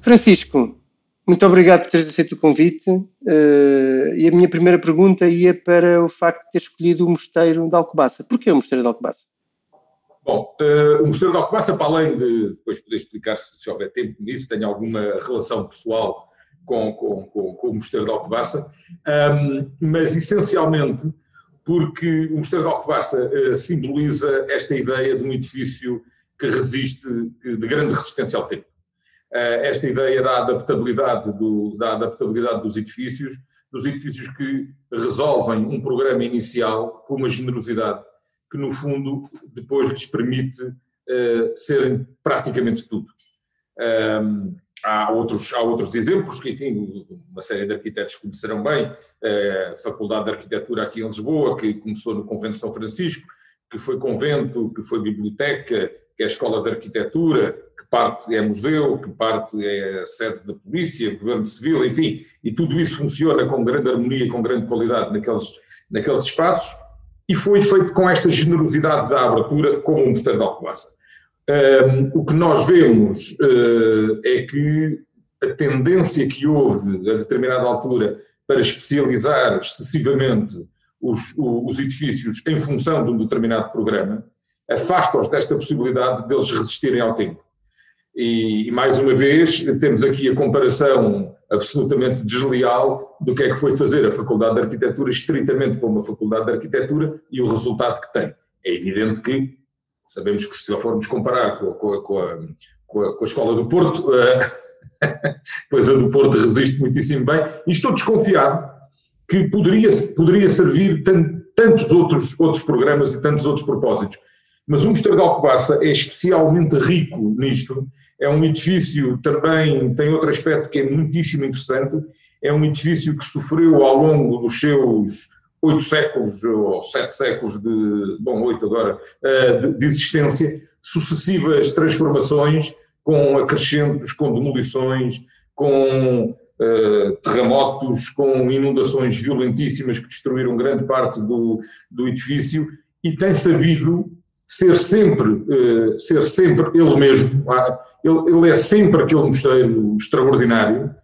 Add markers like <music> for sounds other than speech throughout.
Francisco, muito obrigado por teres aceito o convite. Uh, e a minha primeira pergunta ia para o facto de ter escolhido o Mosteiro de Alcobaça. Porquê o Mosteiro de Alcobaça? Bom, uh, o Mosteiro de Alcobaça, para além de depois poder explicar se, se houver tempo nisso, tem alguma relação pessoal com, com, com, com o Mosteiro de Alcobaça, um, mas essencialmente porque o Mosteiro de Alcobaça uh, simboliza esta ideia de um edifício que resiste, de grande resistência ao tempo. Uh, esta ideia da adaptabilidade, do, da adaptabilidade dos edifícios, dos edifícios que resolvem um programa inicial com uma generosidade que, no fundo, depois lhes permite uh, serem praticamente tudo. Um, há, outros, há outros exemplos que, enfim, uma série de arquitetos conhecerão bem, a Faculdade de Arquitetura aqui em Lisboa, que começou no Convento de São Francisco, que foi convento, que foi biblioteca, que é a Escola de Arquitetura, parte é museu, que parte é sede da polícia, governo civil, enfim, e tudo isso funciona com grande harmonia com grande qualidade naqueles, naqueles espaços, e foi feito com esta generosidade da abertura, como o Mosteiro de Alcobaça. Um, o que nós vemos uh, é que a tendência que houve a determinada altura para especializar excessivamente os, os edifícios em função de um determinado programa, afasta-os desta possibilidade deles resistirem ao tempo. E, e, mais uma vez, temos aqui a comparação absolutamente desleal do que é que foi fazer a Faculdade de Arquitetura estritamente como uma Faculdade de Arquitetura e o resultado que tem. É evidente que sabemos que se formos comparar com, com, com, a, com a, a, Escola do Porto, <laughs> pois a do Porto resiste muitíssimo bem, e estou desconfiado que poderia, poderia servir tantos outros, outros programas e tantos outros propósitos. Mas o Mosteiro de Alcobaça é especialmente rico nisto, é um edifício também, tem outro aspecto que é muitíssimo interessante, é um edifício que sofreu ao longo dos seus oito séculos, ou sete séculos de, bom, oito agora, eh, de, existência, sucessivas transformações com acrescentos, com demolições, com uh, terremotos, com inundações violentíssimas que destruíram grande parte do, do edifício e tem sabido ser sempre, uh, ser sempre ele mesmo. Ele, ele, é sempre aquele mosteiro extraordinário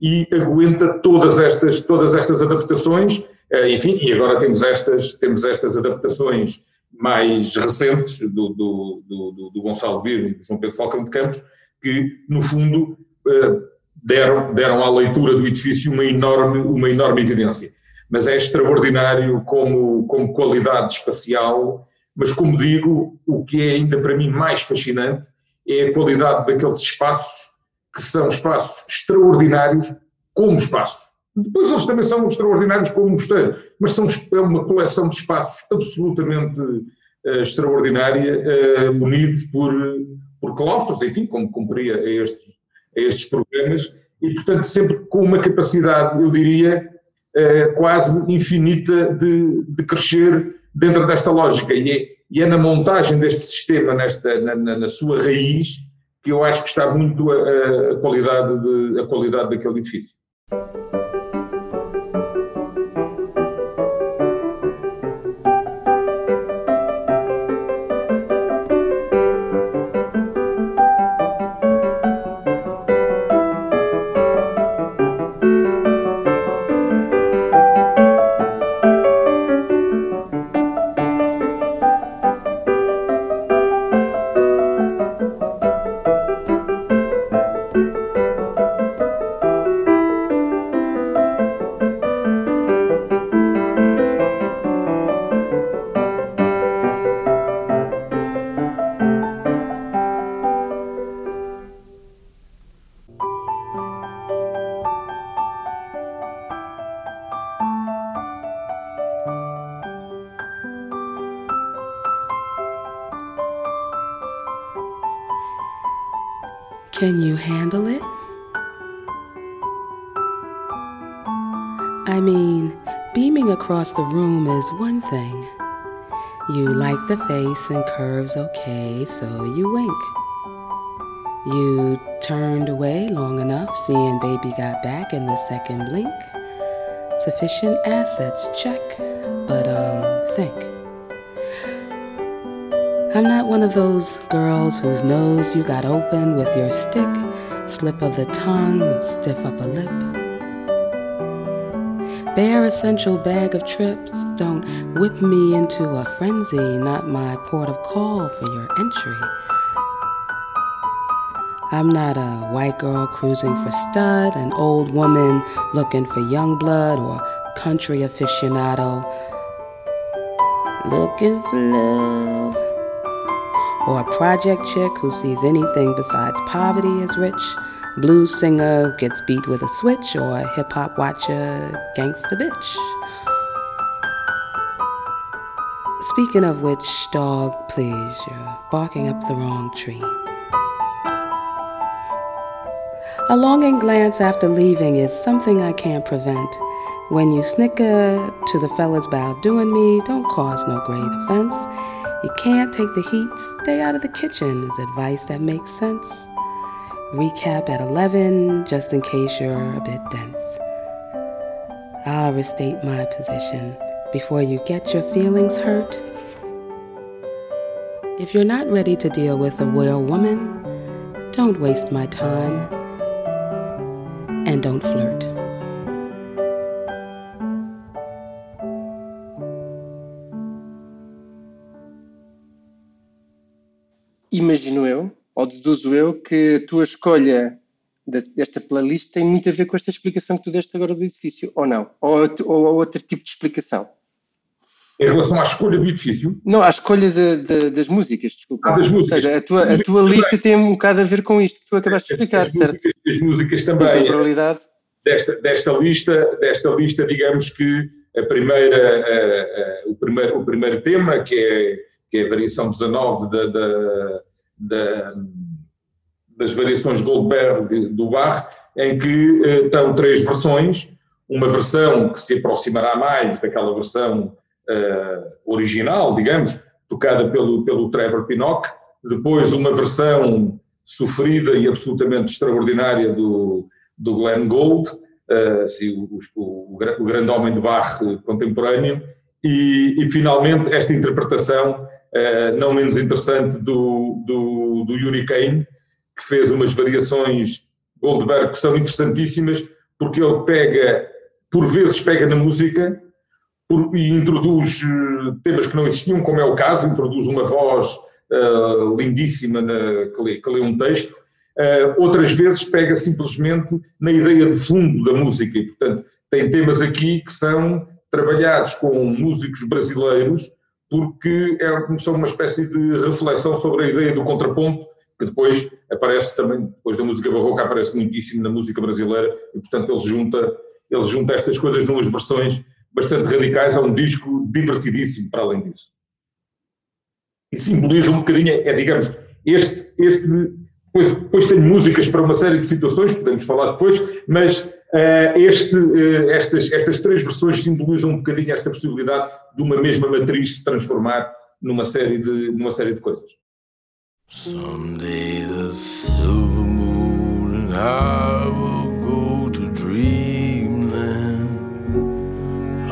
e aguenta todas estas, todas estas adaptações. Uh, enfim, e agora temos estas, temos estas adaptações mais recentes do, do, do, do Gonçalo Biro e do João Pedro Falcão de Campos, que, no fundo, uh, deram, deram à leitura do edifício uma enorme, uma enorme evidência. Mas é extraordinário como, como qualidade espacial mas, como digo, o que é ainda para mim mais fascinante é a qualidade daqueles espaços, que são espaços extraordinários como espaços. Depois eles também são extraordinários como mosteiro, mas são é uma coleção de espaços absolutamente uh, extraordinária, uh, unidos por, por claustros, enfim, como cumpria a estes, a estes programas, e portanto sempre com uma capacidade, eu diria, uh, quase infinita de, de crescer dentro desta lógica. E é, e é na montagem deste sistema, nesta, na, na, na, sua raiz, que eu acho que está muito a, a qualidade, de, a qualidade daquele edifício. Can you handle it? I mean, beaming across the room is one thing. You like the face and curves okay, so you wink. You turned away long enough, seeing baby got back in the second blink. Sufficient assets, check, but um, think. I'm not one of those girls whose nose you got open with your stick slip of the tongue, stiff upper lip. Bare essential bag of trips, don't whip me into a frenzy, not my port of call for your entry. I'm not a white girl cruising for stud, an old woman looking for young blood, or country aficionado looking for love. Or a project chick who sees anything besides poverty as rich, blues singer gets beat with a switch, or a hip hop watcher gangsta bitch. Speaking of which, dog, please, you're barking up the wrong tree. A longing glance after leaving is something I can't prevent. When you snicker to the fellas about doing me, don't cause no great offense. You can't take the heat, stay out of the kitchen is advice that makes sense. Recap at 11, just in case you're a bit dense. I'll restate my position before you get your feelings hurt. If you're not ready to deal with a royal woman, don't waste my time and don't flirt. Imagino eu, ou deduzo eu, que a tua escolha desta playlist tem muito a ver com esta explicação que tu deste agora do edifício, ou não? Ou, ou, ou outro tipo de explicação? Em relação à escolha do edifício? Não, à escolha de, de, das músicas, desculpa. Ah, das músicas. Ou seja, a tua, a tua lista tem um bocado a ver com isto que tu acabaste de explicar, as certo? Músicas, as músicas também. A probabilidade. Desta, desta, lista, desta lista, digamos que a primeira, a, a, o, primeiro, o primeiro tema, que é, que é a variação 19 da, da, da, das variações Goldberg do Bach, em que eh, estão três versões, uma versão que se aproximará mais daquela versão uh, original, digamos, tocada pelo, pelo Trevor Pinnock, depois uma versão sofrida e absolutamente extraordinária do, do Glenn Gould, uh, assim, o, o, o, grande homem de Bach contemporâneo, e, e finalmente esta interpretação não menos interessante do, do, do Yuri Kane, que fez umas variações Goldberg que são interessantíssimas, porque ele pega, por vezes pega na música por, e introduz temas que não existiam, como é o caso, introduz uma voz uh, lindíssima na, que, lê, que, lê, um texto, uh, outras vezes pega simplesmente na ideia de fundo da música e, portanto, tem temas aqui que são trabalhados com músicos brasileiros porque é, uma espécie de reflexão sobre a ideia do contraponto que depois aparece também, depois da música barroca, aparece muitíssimo na música brasileira e, portanto, ele junta, ele junta estas coisas numas versões bastante radicais a um disco divertidíssimo, para além disso. E simboliza um bocadinho, é, digamos, este, este depois, depois tem músicas para uma série de situações, podemos falar depois, mas este, uh, estas, estas três versões simbolizam um bocadinho esta possibilidade de uma mesma matriz se transformar numa série de, numa série de coisas. Someday the silver moon and I will go to dreamland.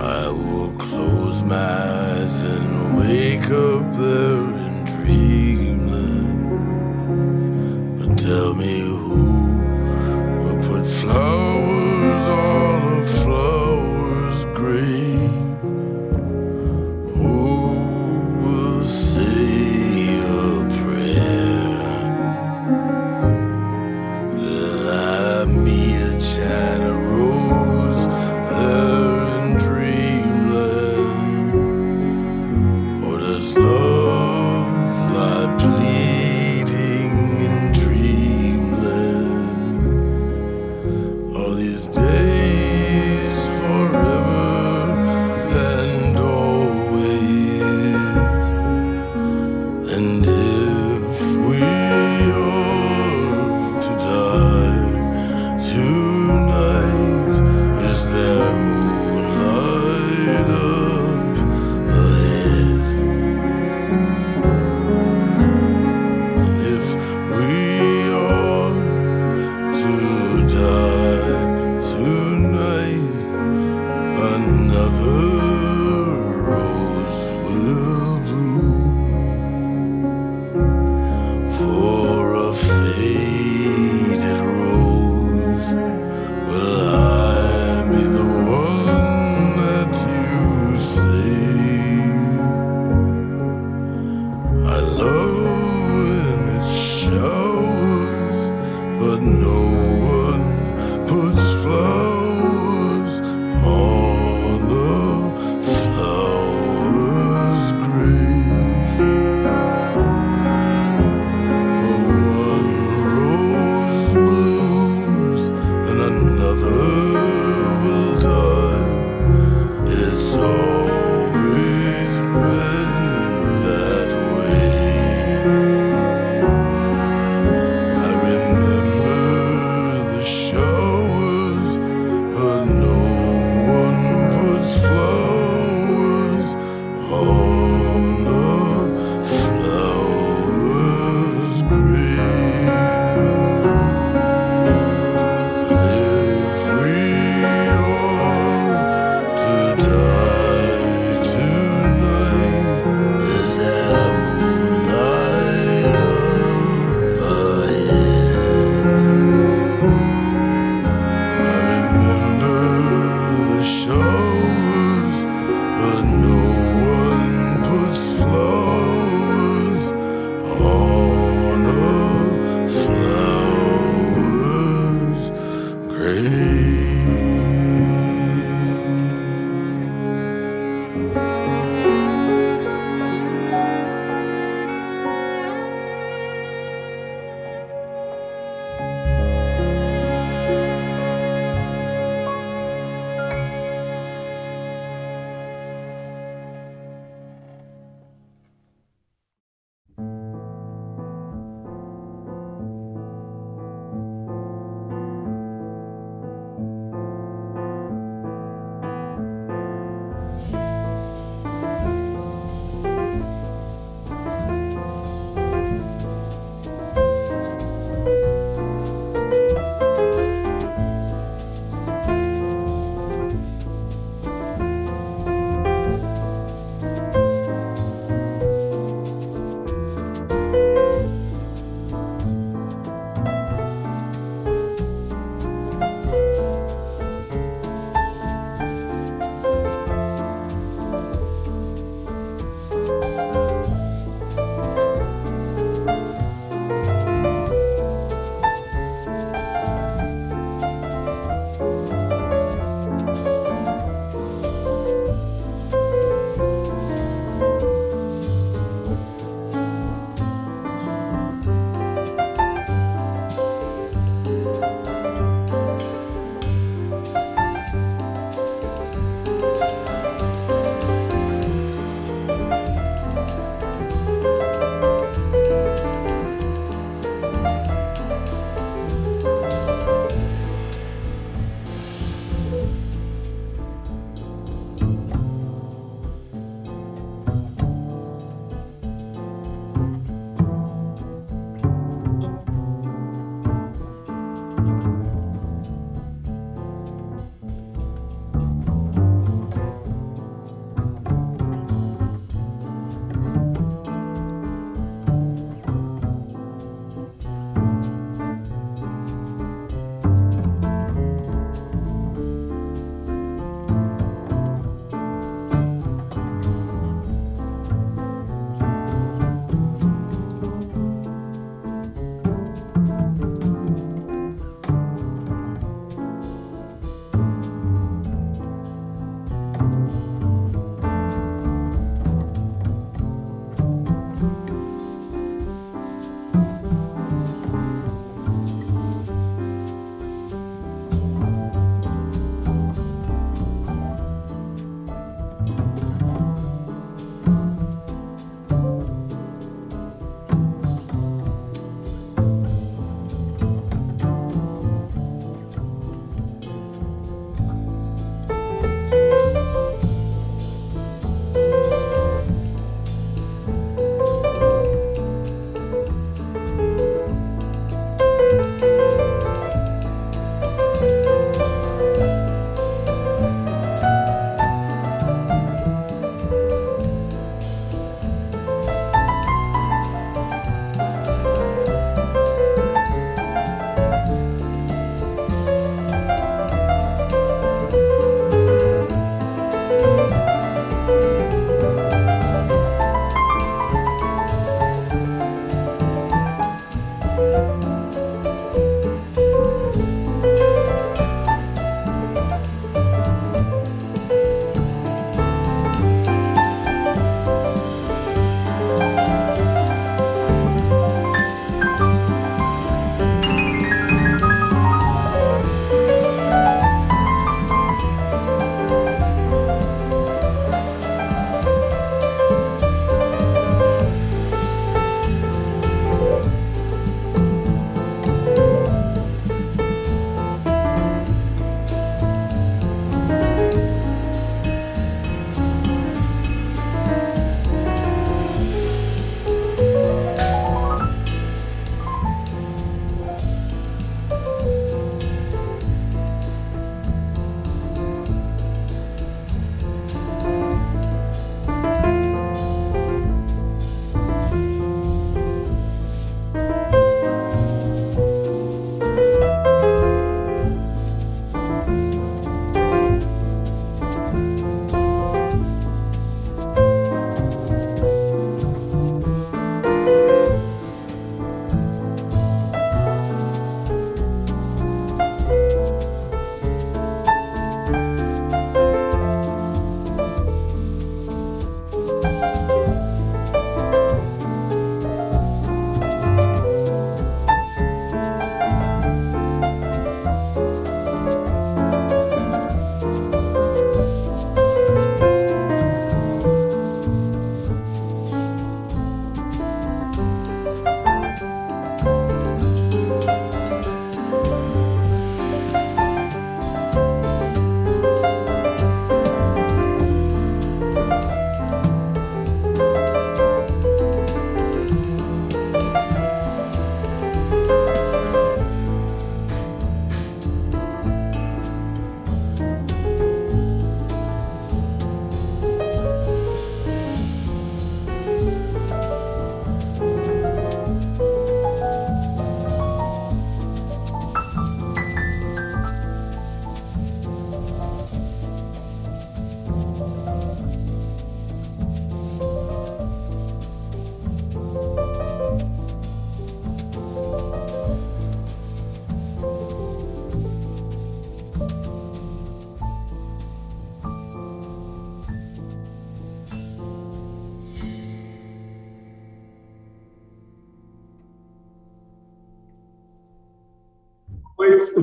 I will close my eyes and wake up there in dreamland. But tell me who will put flowers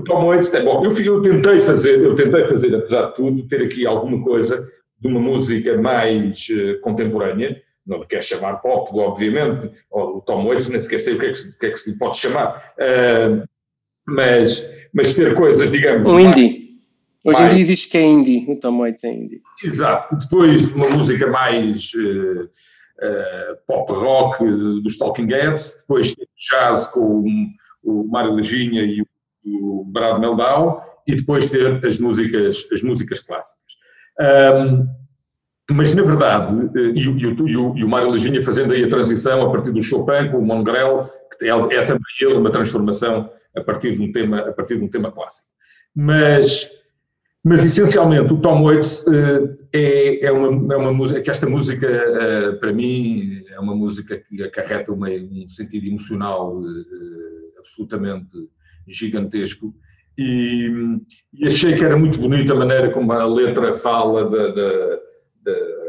Tom Waits, é bom, eu, eu, tentei fazer, eu tentei fazer, apesar de tudo, ter aqui alguma coisa de uma música mais uh, contemporânea, não lhe quer chamar pop, obviamente, o Tom Waits nem sequer sei o que é que, o que, é que se lhe pode chamar, uh, mas, mas ter coisas, digamos... Um indie. Hoje mais... em dia diz que é indie, o Tom Waits é indie. Exato. Depois uma música mais uh, uh, pop rock dos Talking Heads, depois jazz com o, o Mário Leginha e o, o Brad Meldau, e depois ter as músicas, as músicas clássicas. Um, mas, na verdade, eh, e, e, e, o, e o Mário Leginha fazendo aí a transição a partir do Chopin com o Mongrel, que é, é também ele uma transformação a partir de um tema, a partir de um tema clássico. Mas mas essencialmente o Tom Waits uh, é, é, uma, é uma música, que esta música uh, para mim é uma música que acarreta uma, um sentido emocional uh, absolutamente gigantesco. E, e, achei que era muito bonita a maneira como a letra fala da, da, da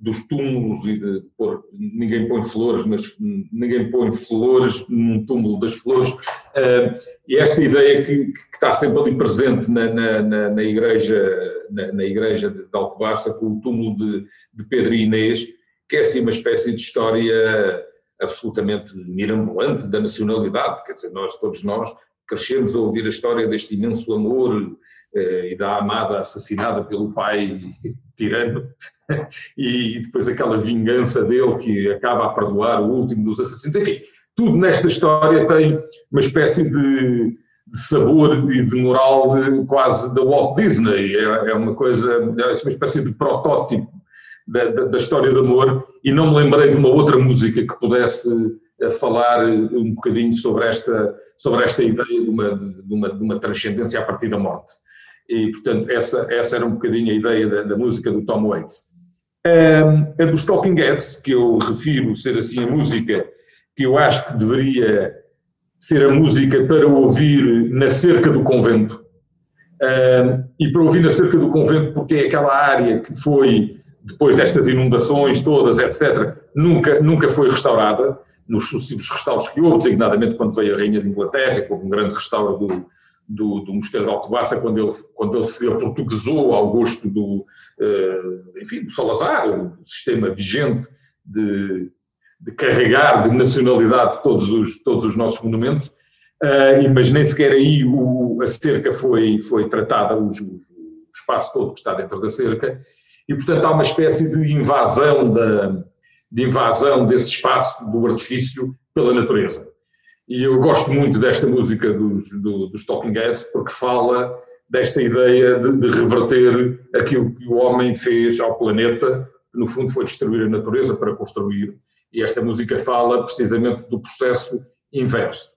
dos túmulos e de pôr, ninguém põe flores, mas ninguém põe flores num túmulo das flores, uh, e esta ideia que, que, está sempre ali presente na, na, na, na igreja, na, na, igreja de Alcobaça, com o túmulo de, de, Pedro e Inês, que é assim uma espécie de história absolutamente mirambulante da nacionalidade, quer dizer, nós, todos nós, crescemos a ouvir a história deste imenso amor uh, e da amada assassinada pelo pai <laughs> tirano, <laughs> e depois aquela vingança dele que acaba a perdoar o último dos assassinos. Enfim, tudo nesta história tem uma espécie de, de sabor e de moral quase da Walt Disney. É, é, uma coisa, é uma espécie de protótipo da, da, da, história de amor e não me lembrei de uma outra música que pudesse eh, falar um bocadinho sobre esta, sobre esta ideia de uma, de uma, de uma transcendência a partir da morte. E, portanto, essa, essa era um bocadinho a ideia da, da música do Tom Waits. Um, a dos Talking Heads, que eu refiro ser assim a música que eu acho que deveria ser a música para ouvir na cerca do convento. Um, e para ouvir na cerca do convento porque é aquela área que foi, depois destas inundações todas, etc., nunca, nunca foi restaurada, nos sucessivos restauros que houve, designadamente quando veio a Rainha de Inglaterra, que houve um grande restauro do, do, do Mosteiro de Alcobaça, quando ele, quando ele se aportuguesou ao gosto do, uh, enfim, do Salazar, o sistema vigente de, de, carregar de nacionalidade todos os, todos os nossos monumentos, uh, mas nem sequer aí o, a cerca foi, foi tratada, o, o, espaço todo que está dentro da cerca, e portanto há uma espécie de invasão, da, de invasão desse espaço do artifício pela natureza. E eu gosto muito desta música dos, do, dos Talking Heads porque fala desta ideia de, de, reverter aquilo que o homem fez ao planeta, que no fundo foi destruir a natureza para construir. E esta música fala precisamente do processo inverso.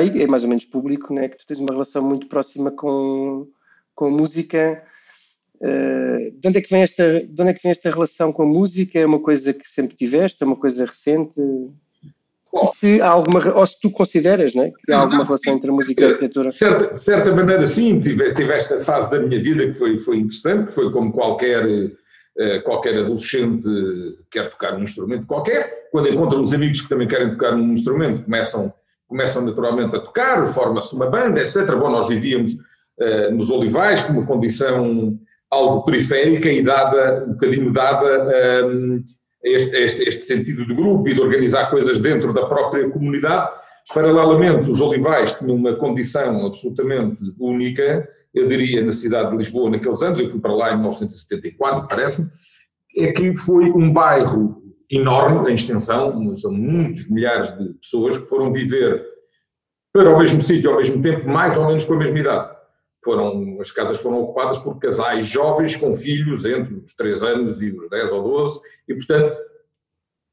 Sei, é mais ou menos público, né, que tu tens uma relação muito próxima com, com a música. Uh, de, onde é que vem esta, de onde é que vem esta relação com a música? É uma coisa que sempre tiveste? É uma coisa recente? Bom, se há alguma, ou se tu consideras né, que há alguma relação entre a música e a arquitetura? De certa, de certa maneira, sim. Tive, tive, esta fase da minha vida que foi, foi interessante, que foi como qualquer, uh, qualquer adolescente quer tocar um instrumento qualquer. Quando encontra uns amigos que também querem tocar um instrumento, começam, começam naturalmente a tocar, forma-se uma banda, etc. Bom, nós vivíamos uh, nos Olivais com uma condição algo periférica e dada, um bocadinho dada. Um, este, este, este, sentido de grupo e de organizar coisas dentro da própria comunidade. Paralelamente, os Olivais tinham uma condição absolutamente única, eu diria, na cidade de Lisboa naqueles anos, eu fui para lá em 1974, parece-me, é que foi um bairro enorme em extensão, são muitos milhares de pessoas que foram viver para o mesmo sítio ao mesmo tempo, mais ou menos com a mesma idade. Foram, as casas foram ocupadas por casais jovens com filhos entre os 3 anos e os 10 ou 12, e, portanto,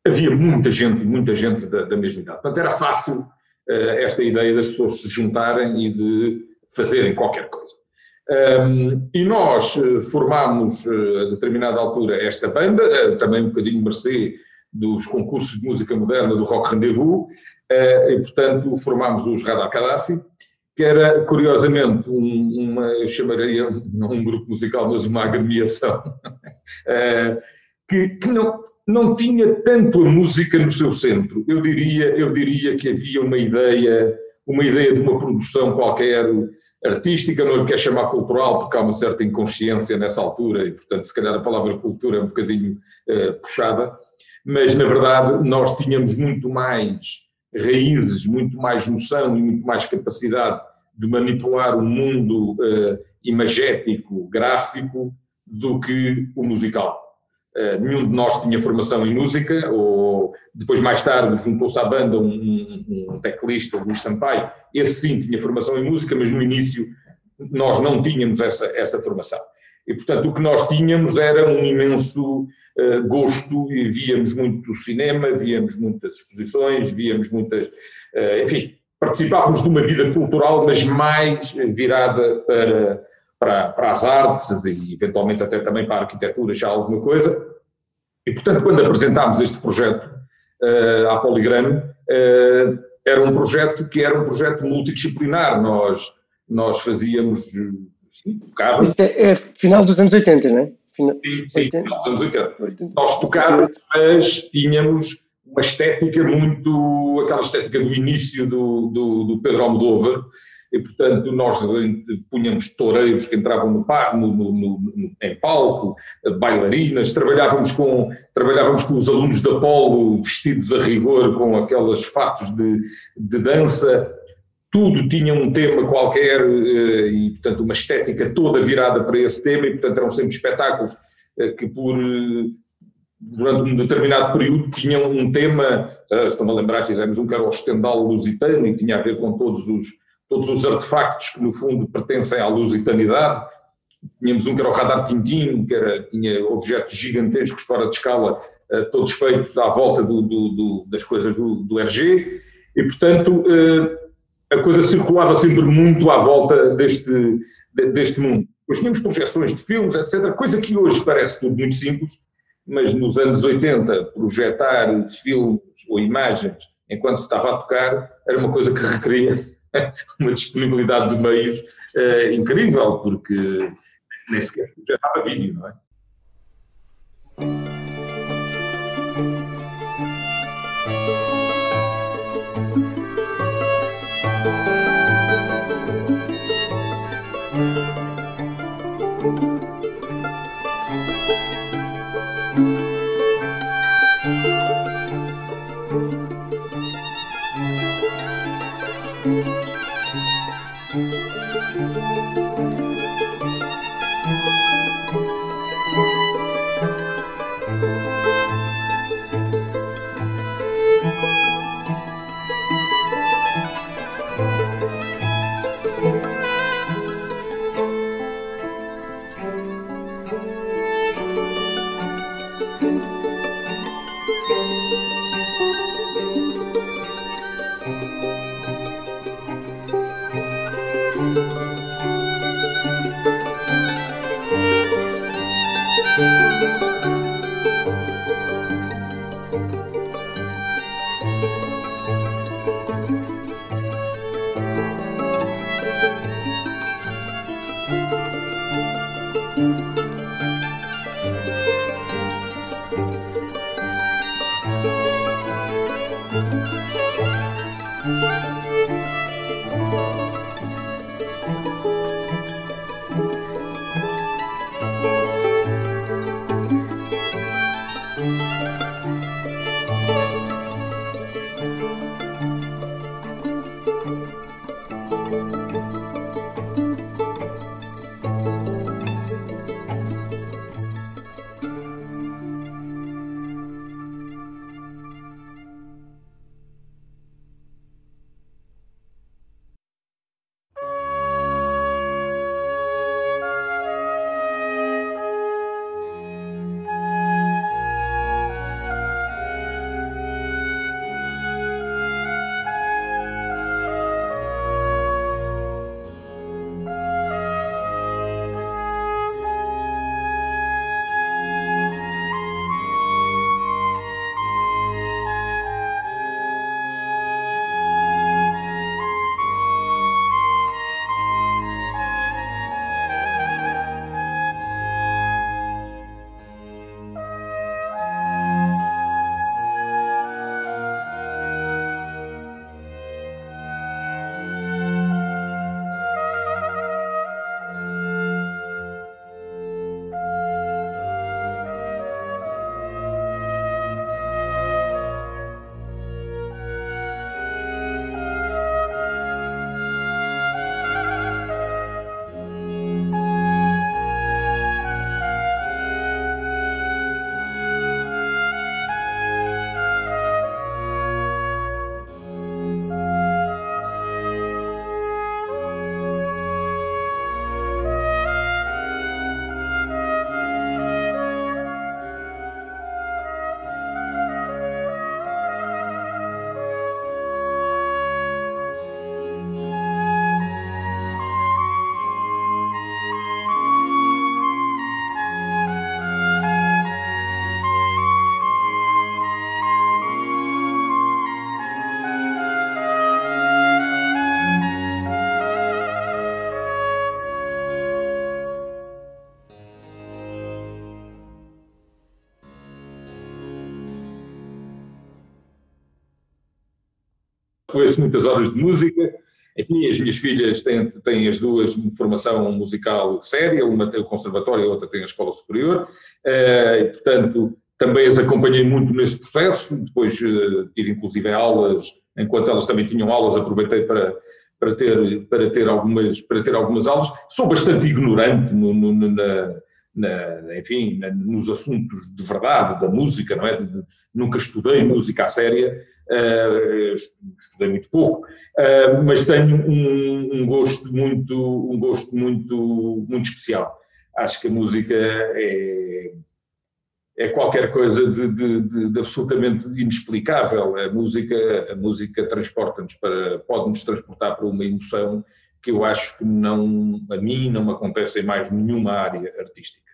havia muita gente, muita gente da, da mesma idade. Portanto, era fácil uh, esta ideia das pessoas se juntarem e de fazerem qualquer coisa. Um, e nós uh, formámos, uh, a determinada altura, esta banda, também um bocadinho mercê dos concursos de música moderna do Rock Rendezvous, e, portanto, formámos os Radar Gaddafi, que era, curiosamente, um, uma, eu chamaria, não um grupo musical, mas uma agremiação, <laughs> que, que, não, não tinha tanto a música no seu centro. Eu diria, eu diria que havia uma ideia, uma ideia de uma produção qualquer artística, não lhe quer chamar cultural, porque há uma certa inconsciência nessa altura, e portanto, se calhar a palavra cultura é um bocadinho uh, puxada, mas na verdade nós tínhamos muito mais raízes, muito mais noção e muito mais capacidade de manipular o mundo uh, imagético, gráfico, do que o musical. Uh, nenhum de nós tinha formação em música, ou depois mais tarde juntou-se à banda um, um, teclista, o Luís Sampaio, esse sim tinha formação em música, mas no início nós não tínhamos essa, essa formação. E portanto o que nós tínhamos era um imenso uh, gosto, e víamos muito cinema, víamos muitas exposições, víamos muitas, uh, enfim, participávamos de uma vida cultural, mas mais virada para para, para as artes e eventualmente até também para a arquitetura, já alguma coisa. E, portanto, quando apresentámos este projeto uh, à Poligrama, uh, era um projeto que era um projeto multidisciplinar. Nós, nós fazíamos, sim, tocávamos. Isto é, é final dos anos 80, não é? Sim, sim final dos anos 80. Nós tocávamos, mas tínhamos uma estética muito, aquela estética do início do, do, do Pedro Almodóvar, e portanto nós punhamos toureiros que entravam no, no, no, no, em palco, bailarinas, trabalhávamos com, trabalhávamos com os alunos da Polo vestidos a rigor com aqueles fatos de, de dança, tudo tinha um tema qualquer eh, e portanto uma estética toda virada para esse tema e portanto eram sempre espetáculos eh, que por eh, durante um determinado período tinham um tema, se estão a lembrar, fizemos um que era o Estendal Lusitano e tinha a ver com todos os todos os artefactos que no fundo pertencem à lusitanidade. Tínhamos um que era o radar Tintin, que era, tinha objetos gigantescos fora de escala, eh, todos feitos à volta do, do, do, das coisas do, RG, e portanto eh, a coisa circulava sempre muito à volta deste, deste mundo. Depois tínhamos projeções de filmes, etc., coisa que hoje parece tudo muito simples, mas nos anos 80 projetar filmes ou imagens enquanto se estava a tocar era uma coisa que requeria <laughs> uma disponibilidade de meios uh, incrível, porque nem sequer estava vídeo, não é? Conheço muitas horas de música. Enfim, as minhas filhas têm, têm as duas formação musical séria, uma tem o conservatório e a outra tem a escola superior, uh, e, portanto também as acompanhei muito nesse processo, depois uh, tive inclusive aulas, enquanto elas também tinham aulas, aproveitei para, para, ter, para, ter, algumas, para ter algumas aulas. Sou bastante ignorante no, no, na, na, enfim, na, nos assuntos de verdade, da música, não é? De, de, nunca estudei música séria, uh, estudei muito pouco, uh, mas tenho um, um, gosto muito, um gosto muito, muito especial. Acho que a música é, é qualquer coisa de, de, de, absolutamente inexplicável. A música, a música transporta-nos para, pode-nos transportar para uma emoção que eu acho que não, a mim não me acontece em mais nenhuma área artística.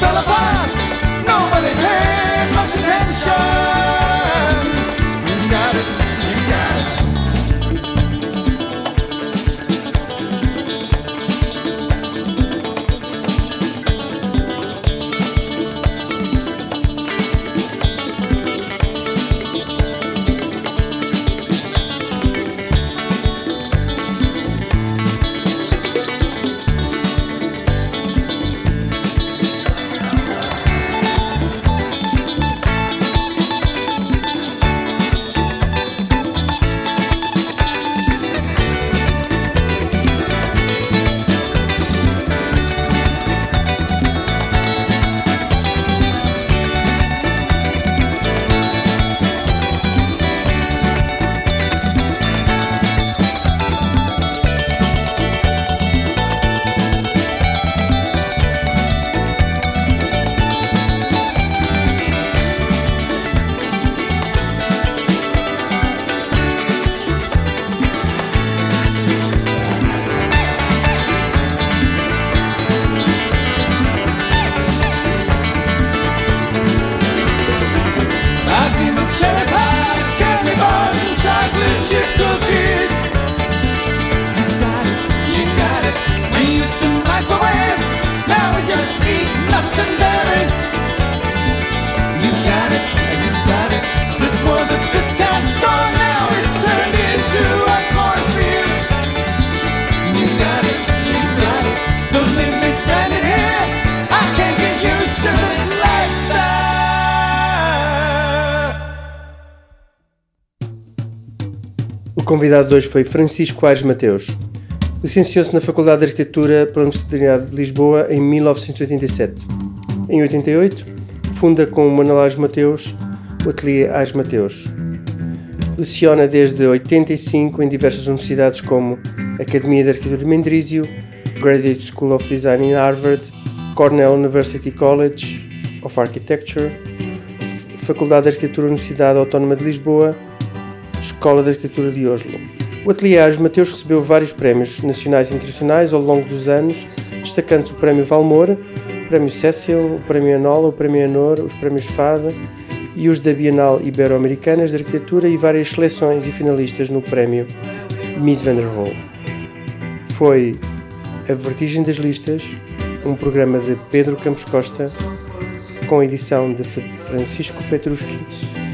fell apart. Convidado de hoje foi Francisco Aires Mateus. Licenciou-se na Faculdade de Arquitetura pela Universidade de Lisboa em 1987. Em 88, funda com Manuel Aires Mateus o Ateliê Aires Mateus. Leciona desde 85 em diversas universidades como Academia de Arquitetura de Mendrisio, Graduate School of Design em Harvard, Cornell University College of Architecture, Faculdade de Arquitetura Universidade Autónoma de Lisboa, Escola de Arquitetura de Oslo. O Ateliê Aires Mateus recebeu vários prémios nacionais e internacionais ao longo dos anos, destacando-se o Prémio Valmor, o Prémio Cecil, o Prémio Anola, o Prémio Anor, os Prémios Fada e os da Bienal Ibero-Americanas de Arquitetura e várias seleções e finalistas no Prémio Miss Vanderhall. Foi A Vertigem das Listas, um programa de Pedro Campos Costa, com a edição de Francisco Petruski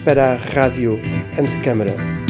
para a Rádio Antecâmara.